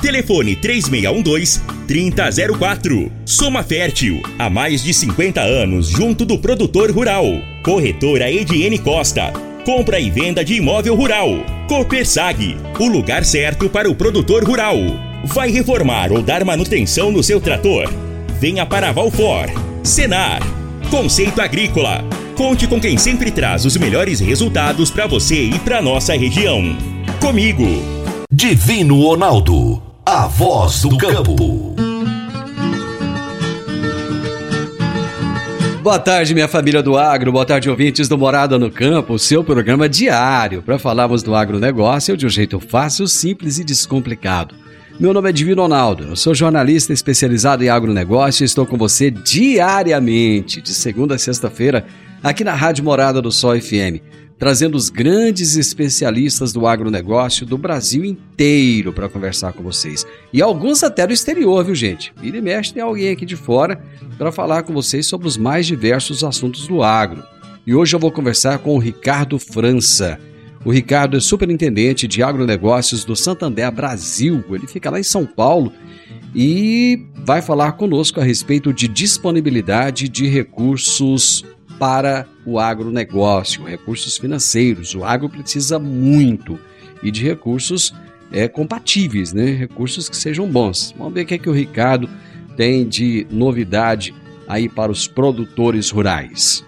Telefone 3612-3004. Soma Fértil, há mais de 50 anos junto do produtor rural. Corretora Ediene Costa. Compra e venda de imóvel rural. Copersag, o lugar certo para o produtor rural. Vai reformar ou dar manutenção no seu trator? Venha para Valfor. Senar. Conceito Agrícola. Conte com quem sempre traz os melhores resultados para você e para nossa região. Comigo. Divino Ronaldo, a voz do campo. Boa tarde, minha família do agro. Boa tarde, ouvintes do Morada no Campo, seu programa diário para falarmos do agronegócio de um jeito fácil, simples e descomplicado. Meu nome é Divino Ronaldo, eu sou jornalista especializado em agronegócio e estou com você diariamente, de segunda a sexta-feira, aqui na Rádio Morada do Sol FM, trazendo os grandes especialistas do agronegócio do Brasil inteiro para conversar com vocês. E alguns até do exterior, viu gente? Vira e mexe tem alguém aqui de fora para falar com vocês sobre os mais diversos assuntos do agro. E hoje eu vou conversar com o Ricardo França. O Ricardo é superintendente de agronegócios do Santander Brasil. Ele fica lá em São Paulo e vai falar conosco a respeito de disponibilidade de recursos para o agronegócio, recursos financeiros. O agro precisa muito e de recursos é, compatíveis, né? recursos que sejam bons. Vamos ver o que, é que o Ricardo tem de novidade aí para os produtores rurais.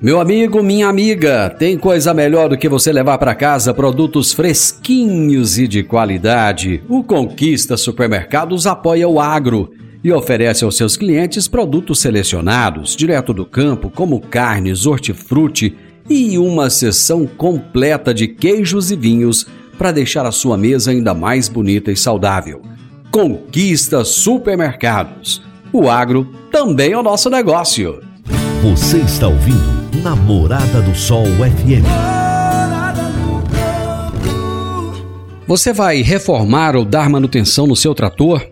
Meu amigo, minha amiga, tem coisa melhor do que você levar para casa produtos fresquinhos e de qualidade. O Conquista Supermercados apoia o agro e oferece aos seus clientes produtos selecionados, direto do campo, como carnes, hortifruti e uma seção completa de queijos e vinhos para deixar a sua mesa ainda mais bonita e saudável. Conquista Supermercados. O agro também é o nosso negócio. Você está ouvindo Namorada do Sol FM. Você vai reformar ou dar manutenção no seu trator?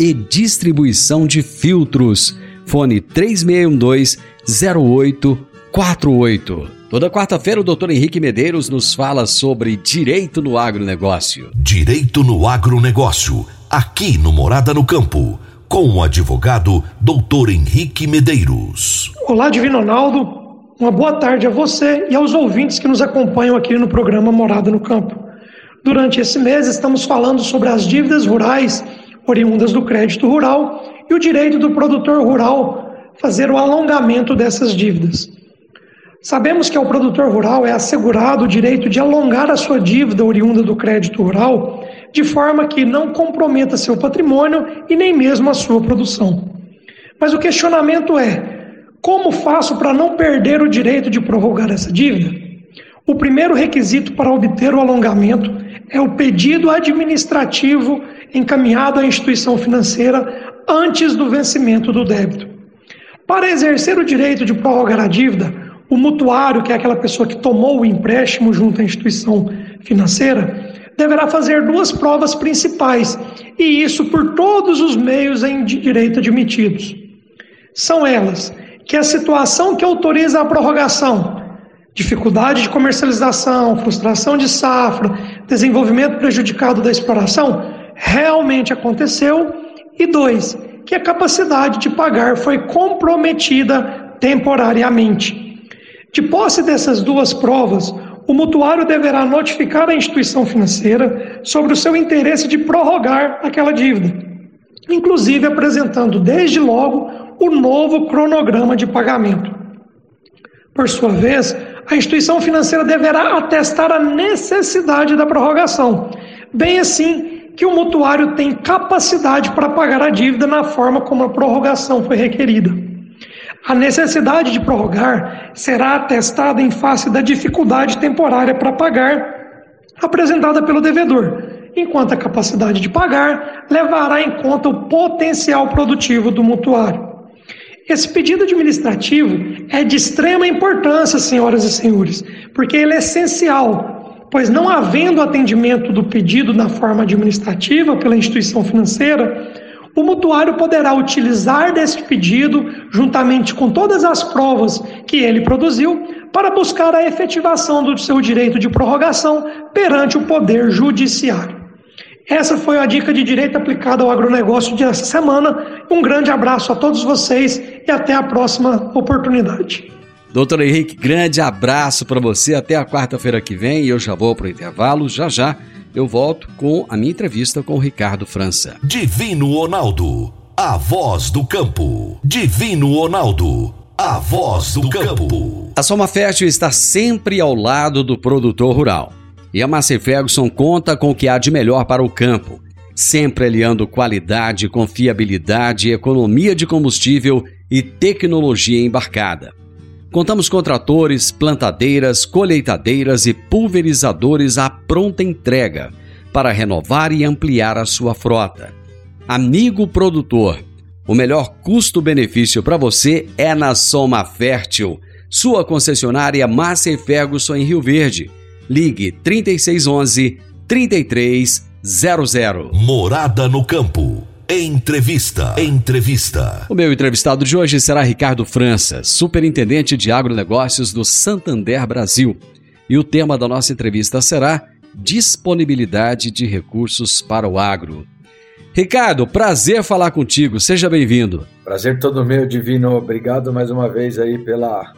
e distribuição de filtros. Fone 3612-0848. Toda quarta-feira, o doutor Henrique Medeiros nos fala sobre direito no agronegócio. Direito no agronegócio, aqui no Morada no Campo, com o advogado doutor Henrique Medeiros. Olá, Divino Ronaldo. Uma boa tarde a você e aos ouvintes que nos acompanham aqui no programa Morada no Campo. Durante esse mês, estamos falando sobre as dívidas rurais oriundas do crédito rural e o direito do produtor rural fazer o alongamento dessas dívidas. Sabemos que ao produtor rural é assegurado o direito de alongar a sua dívida oriunda do crédito rural de forma que não comprometa seu patrimônio e nem mesmo a sua produção. Mas o questionamento é: como faço para não perder o direito de prorrogar essa dívida? O primeiro requisito para obter o alongamento é o pedido administrativo encaminhado à instituição financeira antes do vencimento do débito. Para exercer o direito de prorrogar a dívida, o mutuário, que é aquela pessoa que tomou o empréstimo junto à instituição financeira, deverá fazer duas provas principais, e isso por todos os meios em direito admitidos. São elas que a situação que autoriza a prorrogação dificuldade de comercialização, frustração de safra, desenvolvimento prejudicado da exploração, realmente aconteceu. E dois, que a capacidade de pagar foi comprometida temporariamente. De posse dessas duas provas, o mutuário deverá notificar a instituição financeira sobre o seu interesse de prorrogar aquela dívida. inclusive apresentando desde logo o novo cronograma de pagamento. Por sua vez, a instituição financeira deverá atestar a necessidade da prorrogação, bem assim que o mutuário tem capacidade para pagar a dívida na forma como a prorrogação foi requerida. A necessidade de prorrogar será atestada em face da dificuldade temporária para pagar apresentada pelo devedor, enquanto a capacidade de pagar levará em conta o potencial produtivo do mutuário. Esse pedido administrativo é de extrema importância, senhoras e senhores, porque ele é essencial, pois não havendo atendimento do pedido na forma administrativa pela instituição financeira, o mutuário poderá utilizar deste pedido, juntamente com todas as provas que ele produziu, para buscar a efetivação do seu direito de prorrogação perante o Poder Judiciário. Essa foi a dica de direito aplicada ao agronegócio dessa semana. Um grande abraço a todos vocês e até a próxima oportunidade. Doutor Henrique, grande abraço para você. Até a quarta-feira que vem. Eu já vou para o intervalo. Já já eu volto com a minha entrevista com o Ricardo França. Divino Ronaldo, a voz do campo. Divino Ronaldo, a voz do campo. A Soma Fértil está sempre ao lado do produtor rural. E a Massey Ferguson conta com o que há de melhor para o campo, sempre aliando qualidade, confiabilidade, economia de combustível e tecnologia embarcada. Contamos com tratores, plantadeiras, colheitadeiras e pulverizadores à pronta entrega para renovar e ampliar a sua frota. Amigo produtor, o melhor custo-benefício para você é na Soma Fértil, sua concessionária Massa Ferguson em Rio Verde Ligue 3611 3300. Morada no campo. Entrevista. Entrevista. O meu entrevistado de hoje será Ricardo França, superintendente de agronegócios do Santander Brasil. E o tema da nossa entrevista será disponibilidade de recursos para o agro. Ricardo, prazer falar contigo. Seja bem-vindo. Prazer todo meu, Divino. Obrigado mais uma vez aí pela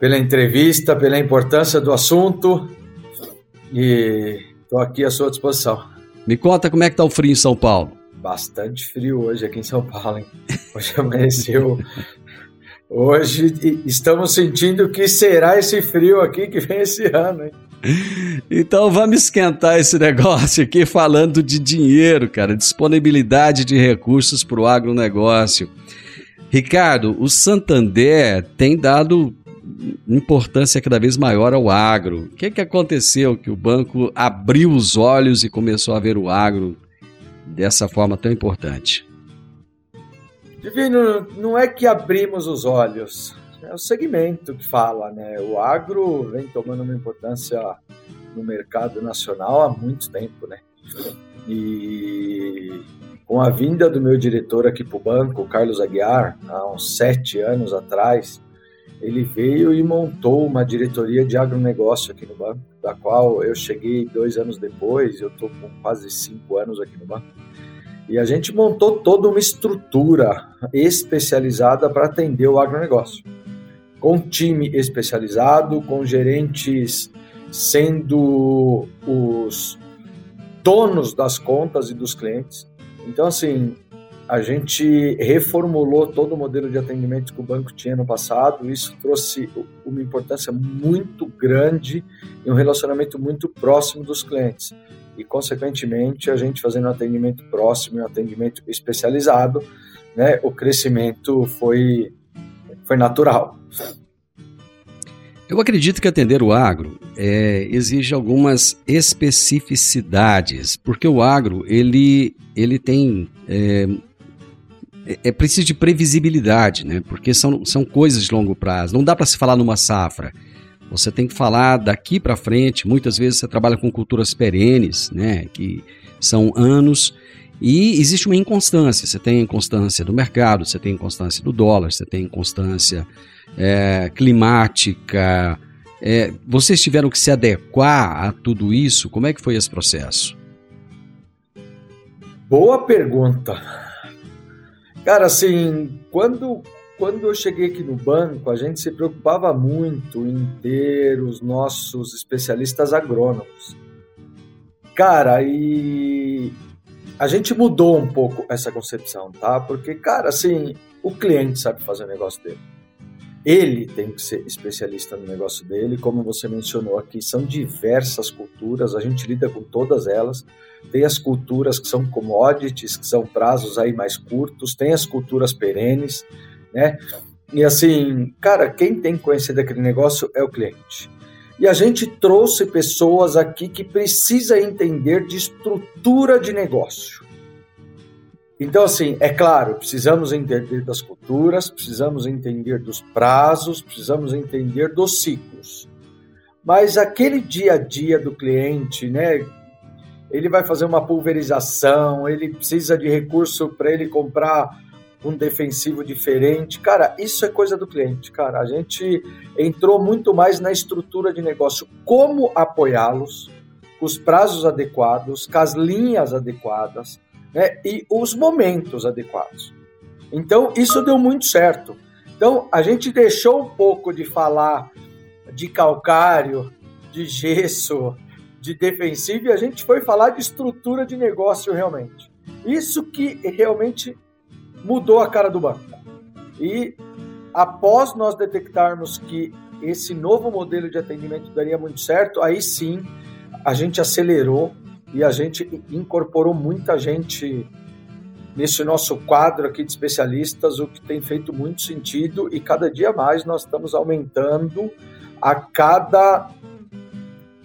pela entrevista, pela importância do assunto e estou aqui à sua disposição. Me conta como é que está o frio em São Paulo. Bastante frio hoje aqui em São Paulo, hein? Hoje amanheceu. Hoje estamos sentindo que será esse frio aqui que vem esse ano, hein? Então vamos esquentar esse negócio aqui falando de dinheiro, cara, disponibilidade de recursos para o agronegócio. Ricardo, o Santander tem dado importância cada vez maior ao agro. O que, que aconteceu que o banco abriu os olhos e começou a ver o agro dessa forma tão importante? Divino, não é que abrimos os olhos, é o segmento que fala, né? O agro vem tomando uma importância no mercado nacional há muito tempo, né? E com a vinda do meu diretor aqui para o banco, Carlos Aguiar, há uns sete anos atrás, ele veio e montou uma diretoria de agronegócio aqui no banco, da qual eu cheguei dois anos depois, eu estou com quase cinco anos aqui no banco. E a gente montou toda uma estrutura especializada para atender o agronegócio, com time especializado, com gerentes sendo os donos das contas e dos clientes. Então, assim, a gente reformulou todo o modelo de atendimento que o banco tinha no passado. Isso trouxe uma importância muito grande e um relacionamento muito próximo dos clientes. E, consequentemente, a gente fazendo um atendimento próximo e um atendimento especializado, né, o crescimento foi, foi natural. Eu acredito que atender o agro é, exige algumas especificidades, porque o agro ele, ele tem é, é, é preciso de previsibilidade, né? Porque são, são coisas de longo prazo. Não dá para se falar numa safra. Você tem que falar daqui para frente. Muitas vezes você trabalha com culturas perenes, né? Que são anos. E existe uma inconstância. Você tem inconstância do mercado, você tem inconstância do dólar, você tem inconstância é, climática. É, vocês tiveram que se adequar a tudo isso? Como é que foi esse processo? Boa pergunta. Cara, assim, quando, quando eu cheguei aqui no banco, a gente se preocupava muito em ter os nossos especialistas agrônomos. Cara, e a gente mudou um pouco essa concepção, tá? Porque, cara, assim, o cliente sabe fazer o negócio dele. Ele tem que ser especialista no negócio dele, como você mencionou aqui, são diversas culturas, a gente lida com todas elas. Tem as culturas que são commodities, que são prazos aí mais curtos, tem as culturas perenes, né? E assim, cara, quem tem que conhecer daquele negócio é o cliente. E a gente trouxe pessoas aqui que precisa entender de estrutura de negócio. Então, assim, é claro, precisamos entender das culturas, precisamos entender dos prazos, precisamos entender dos ciclos. Mas aquele dia a dia do cliente, né? Ele vai fazer uma pulverização, ele precisa de recurso para ele comprar um defensivo diferente. Cara, isso é coisa do cliente, cara. A gente entrou muito mais na estrutura de negócio, como apoiá-los, com os prazos adequados, com as linhas adequadas, né? E os momentos adequados. Então, isso deu muito certo. Então, a gente deixou um pouco de falar de calcário, de gesso, de defensivo e a gente foi falar de estrutura de negócio realmente. Isso que realmente mudou a cara do banco. E após nós detectarmos que esse novo modelo de atendimento daria muito certo, aí sim a gente acelerou e a gente incorporou muita gente nesse nosso quadro aqui de especialistas, o que tem feito muito sentido e cada dia mais nós estamos aumentando a cada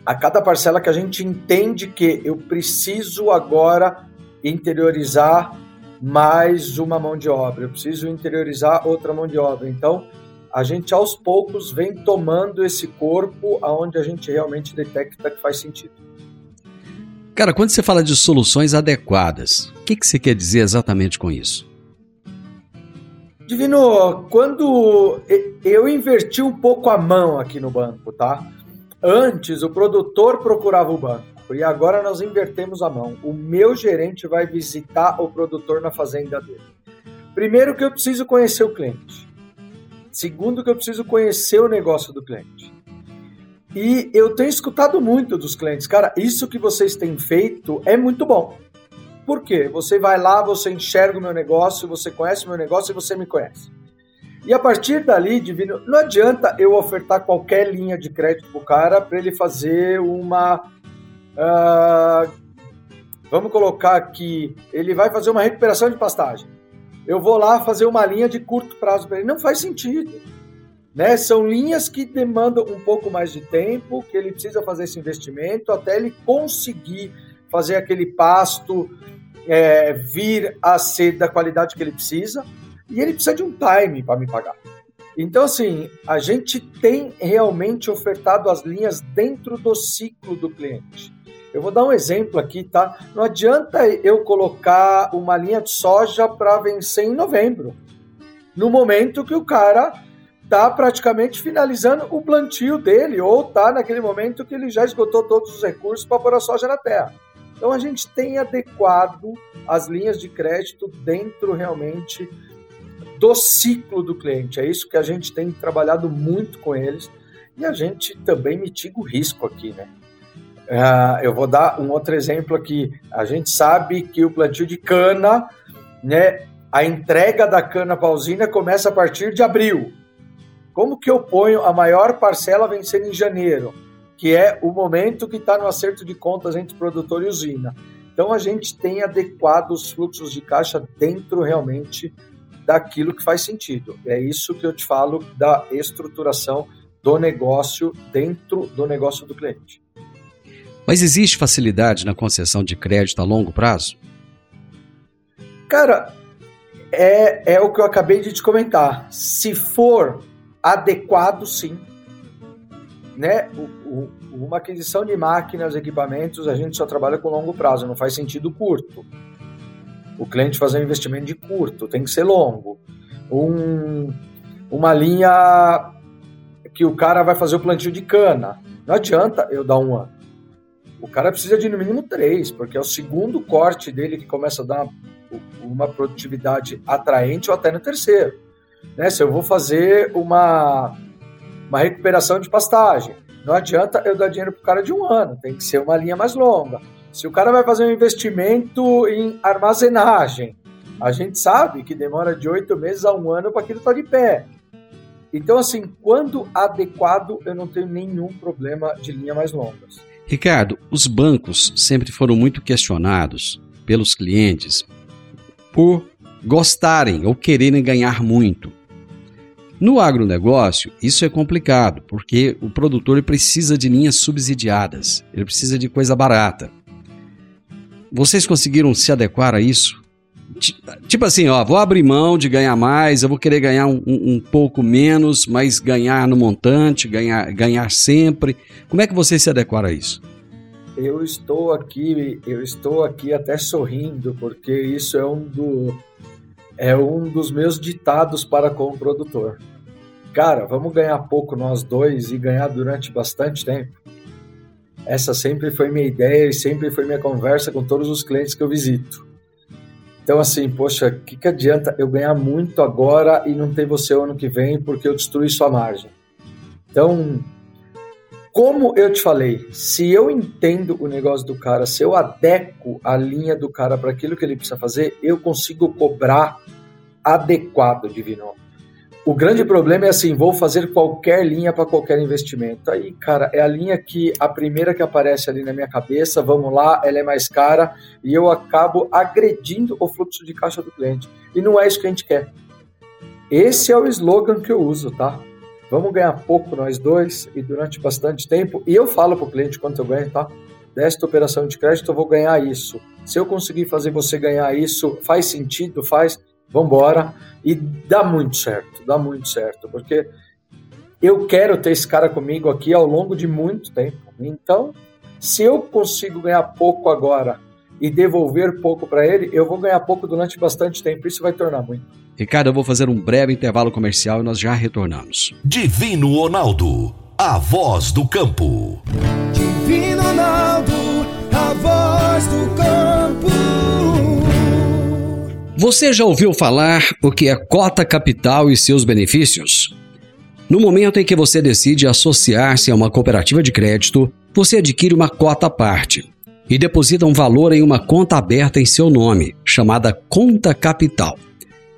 a cada parcela que a gente entende que eu preciso agora interiorizar mais uma mão de obra, eu preciso interiorizar outra mão de obra. Então, a gente aos poucos vem tomando esse corpo aonde a gente realmente detecta que faz sentido. Cara, quando você fala de soluções adequadas, o que, que você quer dizer exatamente com isso? Divino, quando eu inverti um pouco a mão aqui no banco, tá? Antes o produtor procurava o banco e agora nós invertemos a mão. O meu gerente vai visitar o produtor na fazenda dele. Primeiro que eu preciso conhecer o cliente. Segundo que eu preciso conhecer o negócio do cliente. E eu tenho escutado muito dos clientes, cara, isso que vocês têm feito é muito bom. Por quê? Você vai lá, você enxerga o meu negócio, você conhece o meu negócio e você me conhece. E a partir dali, Divino, não adianta eu ofertar qualquer linha de crédito para o cara para ele fazer uma Uh, vamos colocar aqui, ele vai fazer uma recuperação de pastagem. Eu vou lá fazer uma linha de curto prazo para ele. Não faz sentido. Né? São linhas que demandam um pouco mais de tempo, que ele precisa fazer esse investimento até ele conseguir fazer aquele pasto é, vir a ser da qualidade que ele precisa. E ele precisa de um time para me pagar. Então, assim, a gente tem realmente ofertado as linhas dentro do ciclo do cliente. Eu vou dar um exemplo aqui, tá? Não adianta eu colocar uma linha de soja para vencer em novembro, no momento que o cara está praticamente finalizando o plantio dele, ou está naquele momento que ele já esgotou todos os recursos para pôr a soja na terra. Então a gente tem adequado as linhas de crédito dentro realmente do ciclo do cliente. É isso que a gente tem trabalhado muito com eles e a gente também mitiga o risco aqui, né? Uh, eu vou dar um outro exemplo aqui. A gente sabe que o plantio de cana, né, a entrega da cana para a usina começa a partir de abril. Como que eu ponho a maior parcela vencendo em janeiro, que é o momento que está no acerto de contas entre produtor e usina? Então a gente tem adequado os fluxos de caixa dentro realmente daquilo que faz sentido. É isso que eu te falo da estruturação do negócio dentro do negócio do cliente. Mas existe facilidade na concessão de crédito a longo prazo? Cara, é, é o que eu acabei de te comentar. Se for adequado, sim. Né? O, o, uma aquisição de máquinas, equipamentos, a gente só trabalha com longo prazo, não faz sentido curto. O cliente fazer um investimento de curto, tem que ser longo. Um, uma linha que o cara vai fazer o plantio de cana. Não adianta eu dar um ano. O cara precisa de no mínimo três, porque é o segundo corte dele que começa a dar uma produtividade atraente ou até no terceiro. Né? Se eu vou fazer uma, uma recuperação de pastagem, não adianta eu dar dinheiro para o cara de um ano, tem que ser uma linha mais longa. Se o cara vai fazer um investimento em armazenagem, a gente sabe que demora de oito meses a um ano para aquilo estar tá de pé. Então, assim, quando adequado, eu não tenho nenhum problema de linha mais longas. Ricardo, os bancos sempre foram muito questionados pelos clientes por gostarem ou quererem ganhar muito. No agronegócio, isso é complicado, porque o produtor precisa de linhas subsidiadas, ele precisa de coisa barata. Vocês conseguiram se adequar a isso? Tipo assim, ó, vou abrir mão de ganhar mais, eu vou querer ganhar um, um, pouco menos, mas ganhar no montante, ganhar, ganhar sempre. Como é que vocês se adequaram a isso? Eu estou aqui, eu estou aqui até sorrindo, porque isso é um, do, é um dos meus ditados para com o produtor. Cara, vamos ganhar pouco nós dois e ganhar durante bastante tempo. Essa sempre foi minha ideia e sempre foi minha conversa com todos os clientes que eu visito. Então, assim, poxa, o que, que adianta eu ganhar muito agora e não ter você ano que vem porque eu destruí sua margem? Então, como eu te falei, se eu entendo o negócio do cara, se eu adequo a linha do cara para aquilo que ele precisa fazer, eu consigo cobrar adequado, Divino. O grande problema é assim, vou fazer qualquer linha para qualquer investimento. Aí, cara, é a linha que a primeira que aparece ali na minha cabeça, vamos lá, ela é mais cara e eu acabo agredindo o fluxo de caixa do cliente. E não é isso que a gente quer. Esse é o slogan que eu uso, tá? Vamos ganhar pouco nós dois e durante bastante tempo. E eu falo para o cliente quanto eu ganho, tá? Desta operação de crédito eu vou ganhar isso. Se eu conseguir fazer você ganhar isso, faz sentido? Faz vambora. E dá muito certo, dá muito certo, porque eu quero ter esse cara comigo aqui ao longo de muito tempo. Então, se eu consigo ganhar pouco agora e devolver pouco para ele, eu vou ganhar pouco durante bastante tempo. Isso vai tornar muito. Ricardo, eu vou fazer um breve intervalo comercial e nós já retornamos. Divino Ronaldo, a voz do campo. Divino Ronaldo, a voz do campo. Você já ouviu falar o que é cota capital e seus benefícios? No momento em que você decide associar-se a uma cooperativa de crédito, você adquire uma cota à parte e deposita um valor em uma conta aberta em seu nome, chamada conta capital.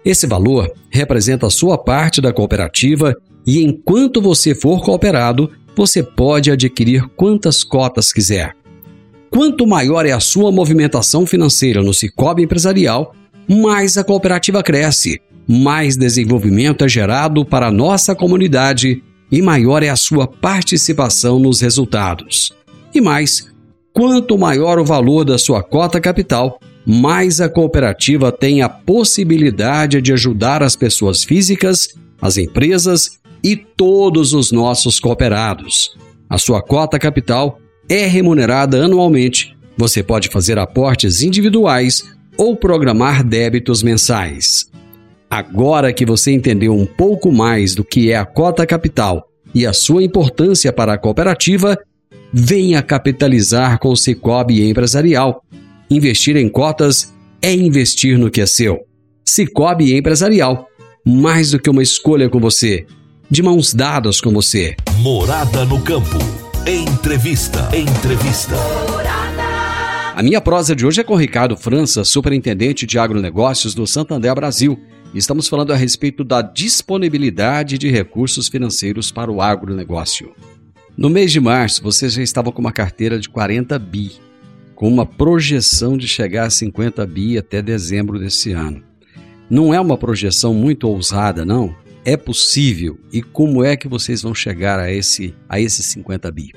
Esse valor representa a sua parte da cooperativa e enquanto você for cooperado, você pode adquirir quantas cotas quiser. Quanto maior é a sua movimentação financeira no Cicobi Empresarial, mais a cooperativa cresce, mais desenvolvimento é gerado para a nossa comunidade e maior é a sua participação nos resultados. E mais, quanto maior o valor da sua cota capital, mais a cooperativa tem a possibilidade de ajudar as pessoas físicas, as empresas e todos os nossos cooperados. A sua cota capital é remunerada anualmente. Você pode fazer aportes individuais ou programar débitos mensais. Agora que você entendeu um pouco mais do que é a cota capital e a sua importância para a cooperativa, venha capitalizar com o Cicobi Empresarial. Investir em cotas é investir no que é seu. Cicobi Empresarial, mais do que uma escolha com você, de mãos dadas com você. Morada no campo. Entrevista. Entrevista. A minha prosa de hoje é com Ricardo França, superintendente de agronegócios do Santander Brasil. Estamos falando a respeito da disponibilidade de recursos financeiros para o agronegócio. No mês de março, você já estava com uma carteira de 40 bi, com uma projeção de chegar a 50 bi até dezembro desse ano. Não é uma projeção muito ousada, não? É possível. E como é que vocês vão chegar a esse a esses 50 bi?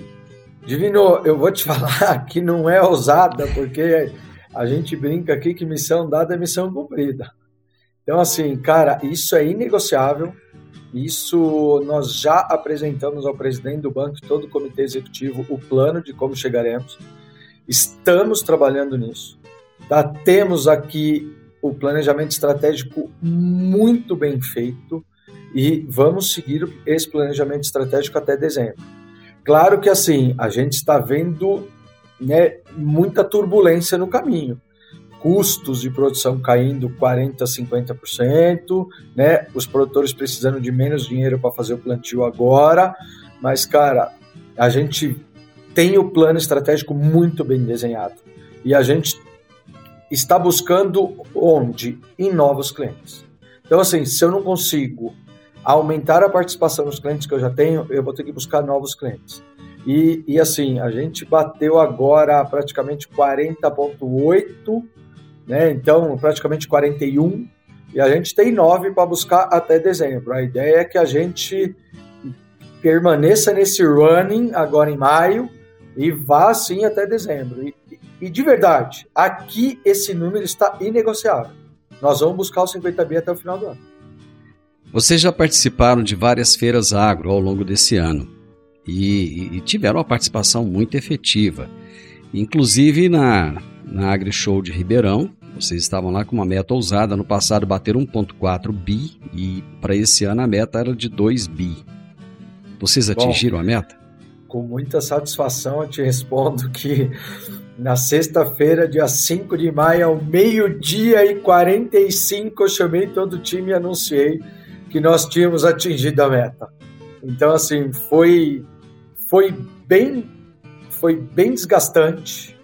Divino, eu vou te falar que não é ousada, porque a gente brinca aqui que missão dada é missão cumprida. Então, assim, cara, isso é inegociável. Isso nós já apresentamos ao presidente do banco e todo o comitê executivo o plano de como chegaremos. Estamos trabalhando nisso. Tá? Temos aqui o planejamento estratégico muito bem feito e vamos seguir esse planejamento estratégico até dezembro. Claro que assim, a gente está vendo né, muita turbulência no caminho. Custos de produção caindo 40%, 50%, né? Os produtores precisando de menos dinheiro para fazer o plantio agora. Mas, cara, a gente tem o plano estratégico muito bem desenhado. E a gente está buscando onde? Em novos clientes. Então, assim, se eu não consigo aumentar a participação nos clientes que eu já tenho, eu vou ter que buscar novos clientes. E, e assim, a gente bateu agora praticamente 40,8, né? Então, praticamente 41, e a gente tem 9 para buscar até dezembro. A ideia é que a gente permaneça nesse running agora em maio e vá assim até dezembro. E, e de verdade, aqui esse número está inegociável. Nós vamos buscar os 50 bi até o final do ano. Vocês já participaram de várias feiras agro ao longo desse ano e, e tiveram uma participação muito efetiva. Inclusive na, na AgriShow de Ribeirão, vocês estavam lá com uma meta ousada. No passado bateram 1,4 bi e para esse ano a meta era de 2 bi. Vocês atingiram Bom, a meta? Com muita satisfação eu te respondo que na sexta-feira, dia 5 de maio, ao meio-dia e 45, eu chamei todo o time e anunciei que nós tínhamos atingido a meta. Então, assim, foi, foi bem foi bem desgastante,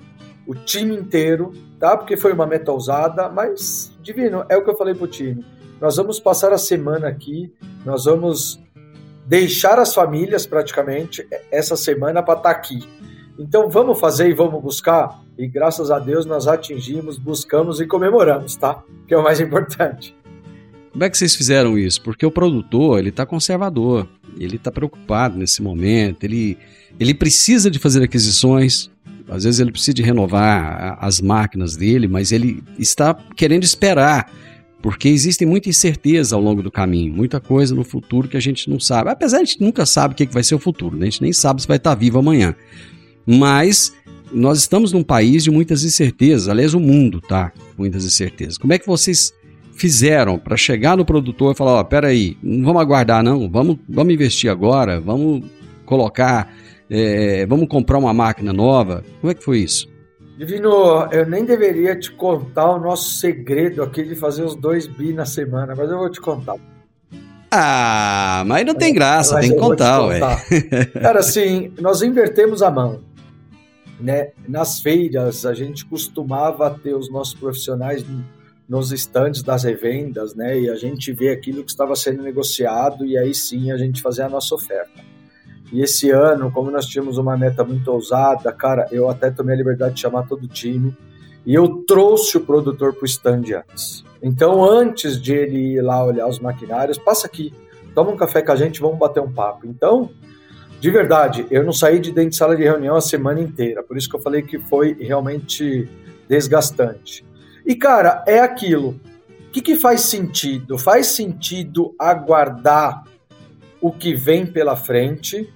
o time inteiro, tá? Porque foi uma meta ousada, mas, divino, é o que eu falei pro time. Nós vamos passar a semana aqui, nós vamos deixar as famílias praticamente essa semana para estar tá aqui. Então vamos fazer e vamos buscar. E graças a Deus nós atingimos, buscamos e comemoramos, tá? Que é o mais importante. Como é que vocês fizeram isso? Porque o produtor, ele está conservador, ele está preocupado nesse momento, ele, ele precisa de fazer aquisições, às vezes ele precisa de renovar as máquinas dele, mas ele está querendo esperar porque existem muita incerteza ao longo do caminho, muita coisa no futuro que a gente não sabe. Apesar de a gente nunca sabe o que vai ser o futuro, né? a gente nem sabe se vai estar vivo amanhã. Mas nós estamos num país de muitas incertezas, aliás, o mundo tá com muitas incertezas. Como é que vocês fizeram para chegar no produtor e falar, ó, oh, peraí, não vamos aguardar não, vamos, vamos investir agora, vamos colocar, é, vamos comprar uma máquina nova? Como é que foi isso? Divino, eu nem deveria te contar o nosso segredo aqui de fazer os dois bi na semana, mas eu vou te contar. Ah, mas não tem graça, mas tem que contar, ué. Cara, assim, nós invertemos a mão. Né? Nas feiras, a gente costumava ter os nossos profissionais nos estandes das revendas, né? E a gente vê aquilo que estava sendo negociado e aí sim a gente fazer a nossa oferta. E esse ano, como nós tínhamos uma meta muito ousada, cara, eu até tomei a liberdade de chamar todo o time e eu trouxe o produtor para o stand antes. Então, antes de ele ir lá olhar os maquinários, passa aqui, toma um café com a gente, vamos bater um papo. Então, de verdade, eu não saí de dentro de sala de reunião a semana inteira, por isso que eu falei que foi realmente desgastante. E, cara, é aquilo. O que, que faz sentido? Faz sentido aguardar o que vem pela frente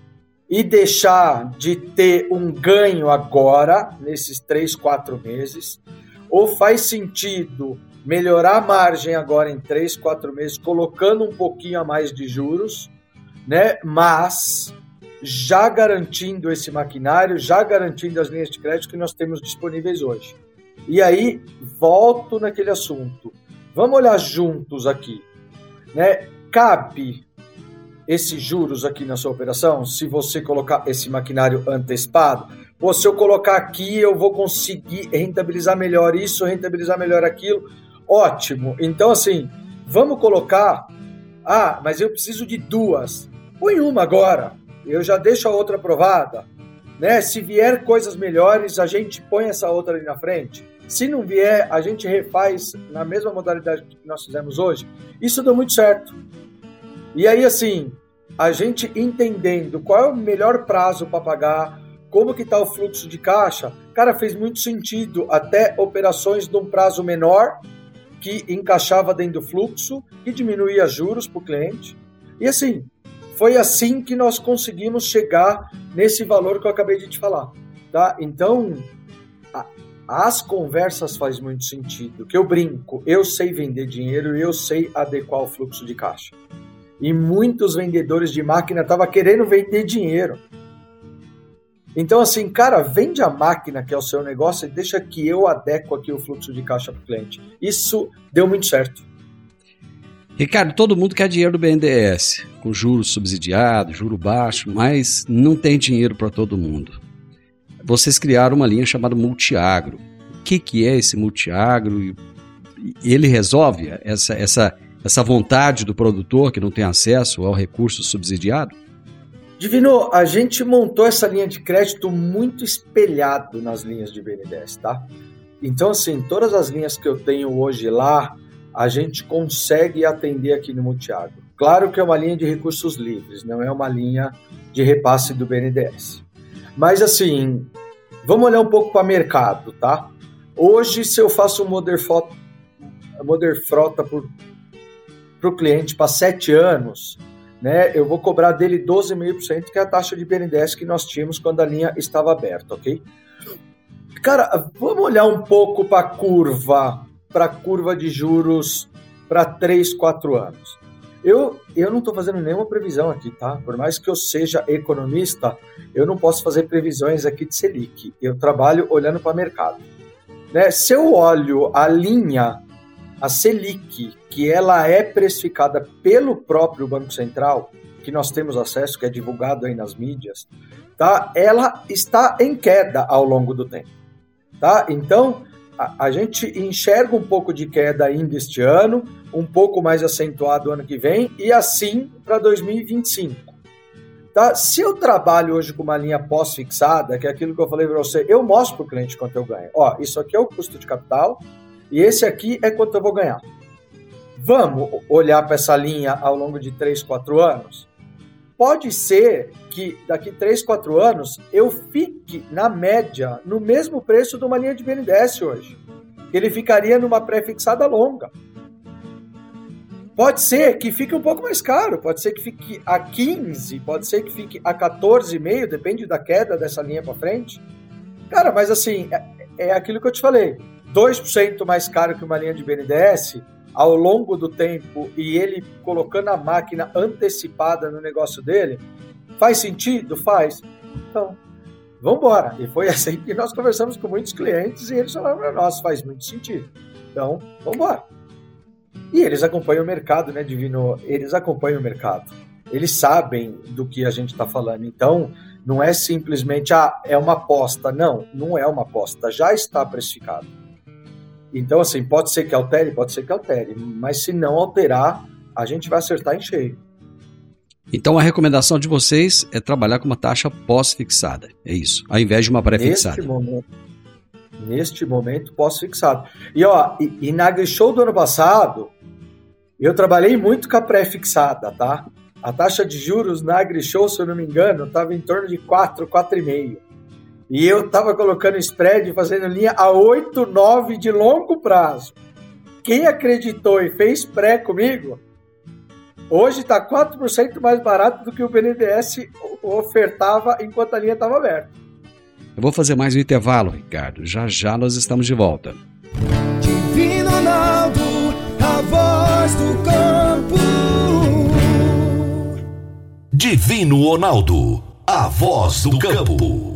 e deixar de ter um ganho agora, nesses três, quatro meses? Ou faz sentido melhorar a margem agora em três, quatro meses, colocando um pouquinho a mais de juros, né? Mas já garantindo esse maquinário, já garantindo as linhas de crédito que nós temos disponíveis hoje. E aí, volto naquele assunto. Vamos olhar juntos aqui. Né? Cabe esses juros aqui na sua operação, se você colocar esse maquinário antecipado, ou se eu colocar aqui, eu vou conseguir rentabilizar melhor isso, rentabilizar melhor aquilo. Ótimo. Então, assim, vamos colocar. Ah, mas eu preciso de duas. Põe uma agora. Eu já deixo a outra aprovada. Né? Se vier coisas melhores, a gente põe essa outra ali na frente. Se não vier, a gente refaz na mesma modalidade que nós fizemos hoje. Isso deu muito certo. E aí, assim, a gente entendendo qual é o melhor prazo para pagar, como que está o fluxo de caixa, cara, fez muito sentido até operações de um prazo menor que encaixava dentro do fluxo e diminuía juros para o cliente. E assim, foi assim que nós conseguimos chegar nesse valor que eu acabei de te falar. Tá? Então, a, as conversas faz muito sentido. Que eu brinco, eu sei vender dinheiro e eu sei adequar o fluxo de caixa e muitos vendedores de máquina estavam querendo vender dinheiro. Então, assim, cara, vende a máquina que é o seu negócio e deixa que eu adequo aqui o fluxo de caixa para o cliente. Isso deu muito certo. Ricardo, todo mundo quer dinheiro do BNDES, com juros subsidiados, juro baixo, mas não tem dinheiro para todo mundo. Vocês criaram uma linha chamada Multiagro. que, que é esse multiagro? Ele resolve essa, essa, essa vontade do produtor que não tem acesso ao recurso subsidiado? Divino, a gente montou essa linha de crédito muito espelhado nas linhas de BNDES, tá? Então, assim, todas as linhas que eu tenho hoje lá, a gente consegue atender aqui no Multiagro. Claro que é uma linha de recursos livres, não é uma linha de repasse do BNDES. Mas, assim, vamos olhar um pouco para o mercado, tá? Hoje, se eu faço um Modern Frota, Frota para o cliente para sete anos, né, eu vou cobrar dele 12,5%, que é a taxa de BNDES que nós tínhamos quando a linha estava aberta, ok? Cara, vamos olhar um pouco para a curva, para a curva de juros para 3, 4 anos. Eu, eu não estou fazendo nenhuma previsão aqui, tá? Por mais que eu seja economista, eu não posso fazer previsões aqui de Selic. Eu trabalho olhando para o mercado. Né? Se eu olho a linha, a Selic, que ela é precificada pelo próprio Banco Central, que nós temos acesso, que é divulgado aí nas mídias, tá? ela está em queda ao longo do tempo. Tá? Então, a, a gente enxerga um pouco de queda ainda este ano, um pouco mais acentuado ano que vem, e assim para 2025. Tá? Se eu trabalho hoje com uma linha pós-fixada, que é aquilo que eu falei para você, eu mostro para o cliente quanto eu ganho. Ó, isso aqui é o custo de capital e esse aqui é quanto eu vou ganhar. Vamos olhar para essa linha ao longo de 3, 4 anos? Pode ser que daqui 3, 4 anos eu fique, na média, no mesmo preço de uma linha de BNDES hoje. Ele ficaria numa pré-fixada longa. Pode ser que fique um pouco mais caro, pode ser que fique a 15, pode ser que fique a 14,5, depende da queda dessa linha para frente. Cara, mas assim, é, é aquilo que eu te falei. 2% mais caro que uma linha de BNDES ao longo do tempo e ele colocando a máquina antecipada no negócio dele, faz sentido? Faz. Então, vamos embora. E foi assim que nós conversamos com muitos clientes e eles falaram para nós, faz muito sentido. Então, vamos embora. E eles acompanham o mercado, né, Divino? Eles acompanham o mercado. Eles sabem do que a gente está falando. Então, não é simplesmente, ah, é uma aposta. Não, não é uma aposta. Já está precificado. Então, assim, pode ser que altere, pode ser que altere, mas se não alterar, a gente vai acertar em cheio. Então, a recomendação de vocês é trabalhar com uma taxa pós-fixada, é isso, ao invés de uma pré-fixada. Neste momento, neste momento pós-fixado. E, ó, e, e na show do ano passado, eu trabalhei muito com a pré-fixada, tá? A taxa de juros na AgriShow, se eu não me engano, estava em torno de 4, 4,5. E eu estava colocando spread, fazendo linha a 8, 9 de longo prazo. Quem acreditou e fez pré comigo, hoje está 4% mais barato do que o BNDES ofertava enquanto a linha estava aberta. Eu vou fazer mais um intervalo, Ricardo. Já já nós estamos de volta. Divino Ronaldo, a voz do campo. Divino Ronaldo, a voz do campo.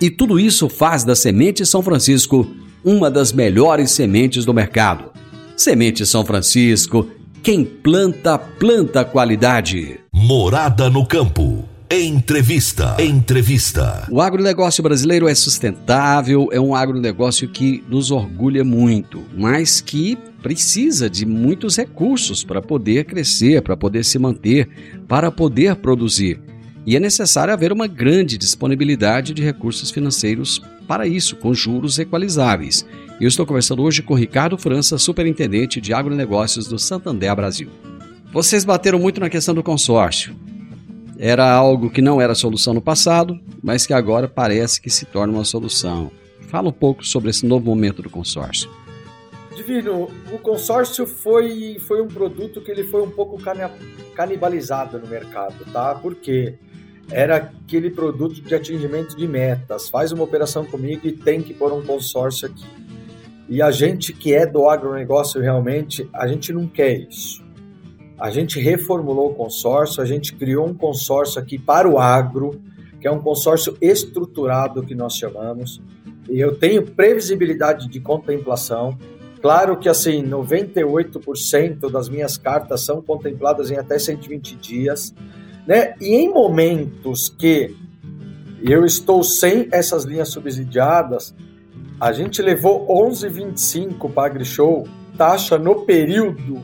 e tudo isso faz da Semente São Francisco uma das melhores sementes do mercado. Semente São Francisco, quem planta, planta qualidade. Morada no campo. Entrevista. Entrevista. O agronegócio brasileiro é sustentável, é um agronegócio que nos orgulha muito, mas que precisa de muitos recursos para poder crescer, para poder se manter, para poder produzir e é necessário haver uma grande disponibilidade de recursos financeiros para isso, com juros equalizáveis. Eu estou conversando hoje com Ricardo França, superintendente de agronegócios do Santander Brasil. Vocês bateram muito na questão do consórcio. Era algo que não era solução no passado, mas que agora parece que se torna uma solução. Fala um pouco sobre esse novo momento do consórcio. Divino, o consórcio foi, foi um produto que ele foi um pouco canibalizado no mercado, tá? Por quê? Era aquele produto de atingimento de metas. Faz uma operação comigo e tem que pôr um consórcio aqui. E a gente que é do agronegócio realmente, a gente não quer isso. A gente reformulou o consórcio, a gente criou um consórcio aqui para o agro, que é um consórcio estruturado que nós chamamos. E eu tenho previsibilidade de contemplação. Claro que assim, 98% das minhas cartas são contempladas em até 120 dias, né? E em momentos que eu estou sem essas linhas subsidiadas, a gente levou 11,25 para AgriShow, taxa no período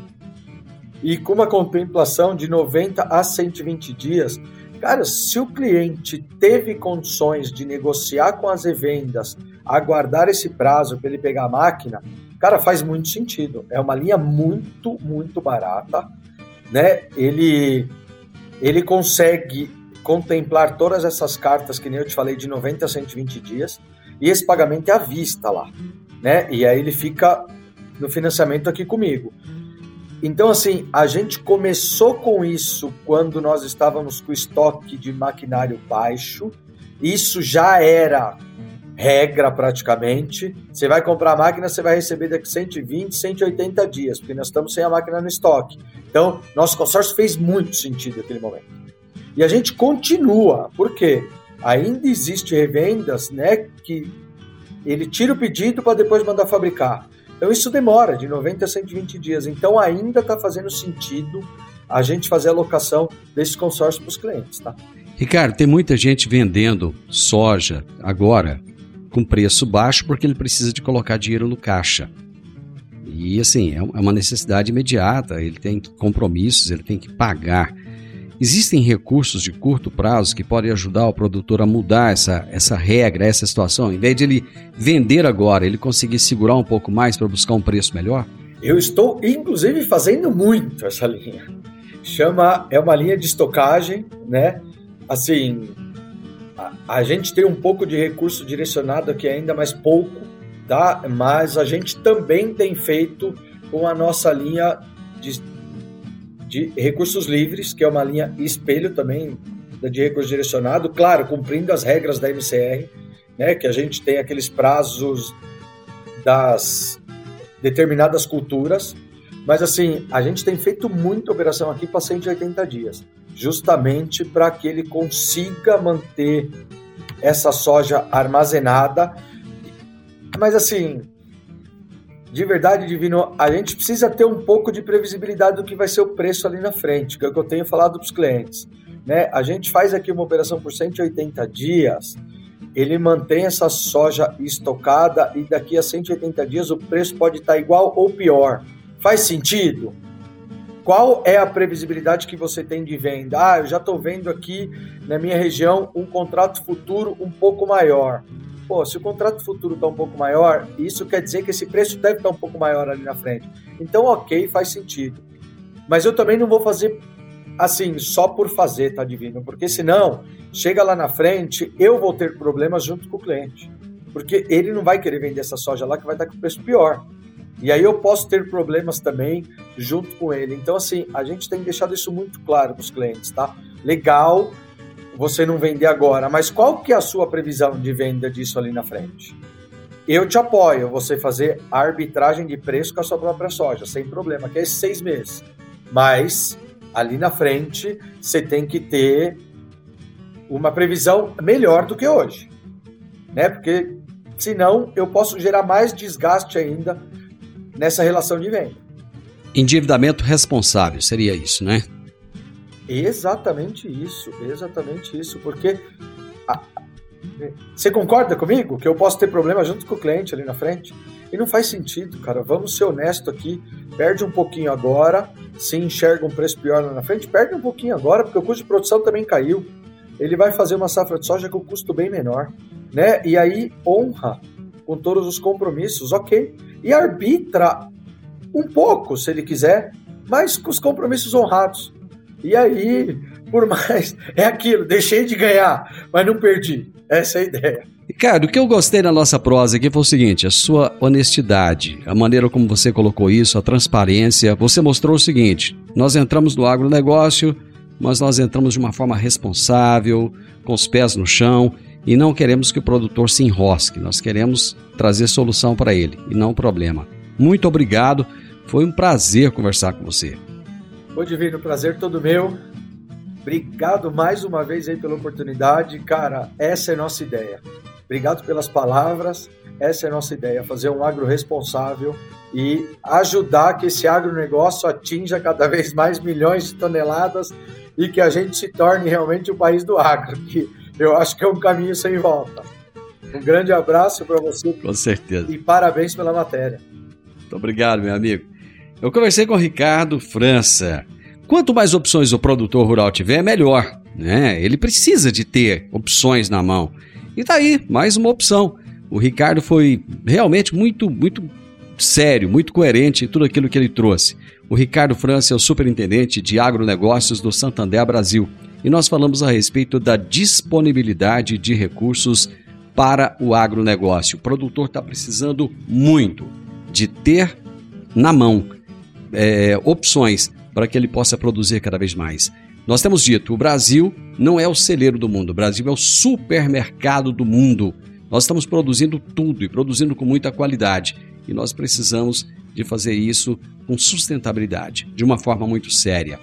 e com uma contemplação de 90 a 120 dias. Cara, se o cliente teve condições de negociar com as revendas, aguardar esse prazo para ele pegar a máquina, cara, faz muito sentido. É uma linha muito, muito barata, né? Ele ele consegue contemplar todas essas cartas que nem eu te falei de 90 a 120 dias e esse pagamento é à vista lá, né? E aí ele fica no financiamento aqui comigo. Então, assim, a gente começou com isso quando nós estávamos com o estoque de maquinário baixo. Isso já era regra praticamente. Você vai comprar a máquina, você vai receber daqui 120, 180 dias, porque nós estamos sem a máquina no estoque. Então, nosso consórcio fez muito sentido naquele momento. E a gente continua, porque ainda existe revendas, né, que ele tira o pedido para depois mandar fabricar. Então isso demora de 90 a 120 dias. Então ainda está fazendo sentido a gente fazer a alocação desse consórcio para os clientes, tá? Ricardo, tem muita gente vendendo soja agora com preço baixo porque ele precisa de colocar dinheiro no caixa. E assim, é, é uma necessidade imediata, ele tem compromissos, ele tem que pagar. Existem recursos de curto prazo que podem ajudar o produtor a mudar essa, essa regra, essa situação? Em vez de ele vender agora, ele conseguir segurar um pouco mais para buscar um preço melhor? Eu estou, inclusive, fazendo muito essa linha. Chama, é uma linha de estocagem, né? Assim, a, gente tem um pouco de recurso direcionado aqui ainda, mas pouco, tá? Mas a gente também tem feito com a nossa linha de de recursos livres, que é uma linha espelho também de recurso direcionado, claro, cumprindo as regras da MCR, né, que a gente tem aqueles prazos das determinadas culturas, mas assim, a gente tem feito muita operação aqui para 180 dias, justamente para que ele consiga manter essa soja armazenada. Mas assim, de verdade, Divino, a gente precisa ter um pouco de previsibilidade do que vai ser o preço ali na frente, que é o que eu tenho falado para os clientes. Né? A gente faz aqui uma operação por 180 dias, ele mantém essa soja estocada e daqui a 180 dias o preço pode estar igual ou pior. Faz sentido? Qual é a previsibilidade que você tem de venda? Ah, eu já estou vendo aqui na minha região um contrato futuro um pouco maior pô, se o contrato futuro está um pouco maior, isso quer dizer que esse preço deve estar tá um pouco maior ali na frente. Então, ok, faz sentido. Mas eu também não vou fazer assim, só por fazer, tá divino? Porque senão, chega lá na frente, eu vou ter problemas junto com o cliente. Porque ele não vai querer vender essa soja lá que vai estar tá com preço pior. E aí eu posso ter problemas também junto com ele. Então, assim, a gente tem deixado isso muito claro para os clientes, tá? Legal, você não vender agora, mas qual que é a sua previsão de venda disso ali na frente? Eu te apoio você fazer a arbitragem de preço com a sua própria soja, sem problema, que é esses seis meses. Mas ali na frente você tem que ter uma previsão melhor do que hoje, né? Porque senão eu posso gerar mais desgaste ainda nessa relação de venda. Endividamento responsável seria isso, né? Exatamente isso, exatamente isso, porque a, você concorda comigo que eu posso ter problema junto com o cliente ali na frente? E não faz sentido, cara. Vamos ser honesto aqui. Perde um pouquinho agora, se enxerga um preço pior lá na frente, perde um pouquinho agora, porque o custo de produção também caiu. Ele vai fazer uma safra de soja com custo bem menor, né? E aí honra com todos os compromissos, ok. E arbitra um pouco, se ele quiser, mas com os compromissos honrados. E aí, por mais. É aquilo, deixei de ganhar, mas não perdi. Essa é a ideia. Ricardo, o que eu gostei na nossa prosa aqui foi o seguinte: a sua honestidade, a maneira como você colocou isso, a transparência. Você mostrou o seguinte: nós entramos no agronegócio, mas nós entramos de uma forma responsável, com os pés no chão. E não queremos que o produtor se enrosque, nós queremos trazer solução para ele e não problema. Muito obrigado, foi um prazer conversar com você. Ô Divino, prazer todo meu. Obrigado mais uma vez aí pela oportunidade. Cara, essa é a nossa ideia. Obrigado pelas palavras. Essa é nossa ideia, fazer um agro responsável e ajudar que esse agronegócio atinja cada vez mais milhões de toneladas e que a gente se torne realmente o país do agro, que eu acho que é um caminho sem volta. Um grande abraço para você. Com certeza. E parabéns pela matéria. Muito obrigado, meu amigo. Eu conversei com o Ricardo França. Quanto mais opções o produtor rural tiver, melhor. Né? Ele precisa de ter opções na mão. E tá aí, mais uma opção. O Ricardo foi realmente muito, muito sério, muito coerente em tudo aquilo que ele trouxe. O Ricardo França é o superintendente de agronegócios do Santander Brasil e nós falamos a respeito da disponibilidade de recursos para o agronegócio. O produtor está precisando muito de ter na mão é, opções para que ele possa produzir cada vez mais. Nós temos dito, o Brasil não é o celeiro do mundo, o Brasil é o supermercado do mundo. Nós estamos produzindo tudo e produzindo com muita qualidade. E nós precisamos de fazer isso com sustentabilidade, de uma forma muito séria.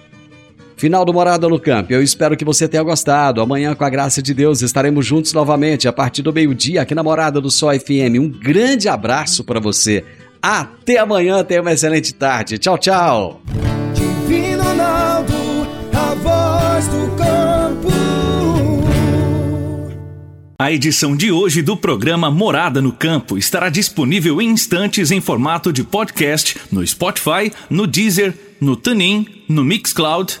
Final do Morada no Campo. Eu espero que você tenha gostado. Amanhã, com a graça de Deus, estaremos juntos novamente a partir do meio-dia aqui na Morada do Sol FM. Um grande abraço para você. Até amanhã, tenha uma excelente tarde. Tchau, tchau. Divino Ronaldo, a voz do campo. A edição de hoje do programa Morada no Campo estará disponível em instantes em formato de podcast no Spotify, no Deezer, no TuneIn, no Mixcloud,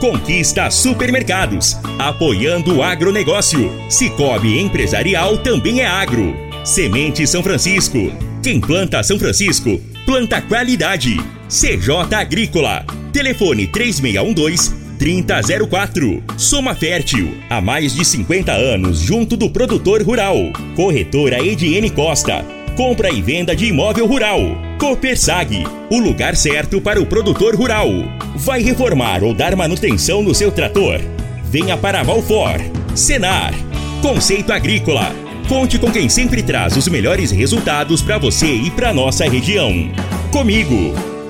Conquista supermercados. Apoiando o agronegócio. Cicobi Empresarial também é agro. Semente São Francisco. Quem planta São Francisco, planta qualidade. CJ Agrícola. Telefone 3612 3004. Soma Fértil, há mais de 50 anos junto do produtor rural. Corretora Ediene Costa. Compra e venda de imóvel rural. Copersag, o lugar certo para o produtor rural. Vai reformar ou dar manutenção no seu trator? Venha para Valfor. Senar. Conceito Agrícola. Conte com quem sempre traz os melhores resultados para você e para nossa região. Comigo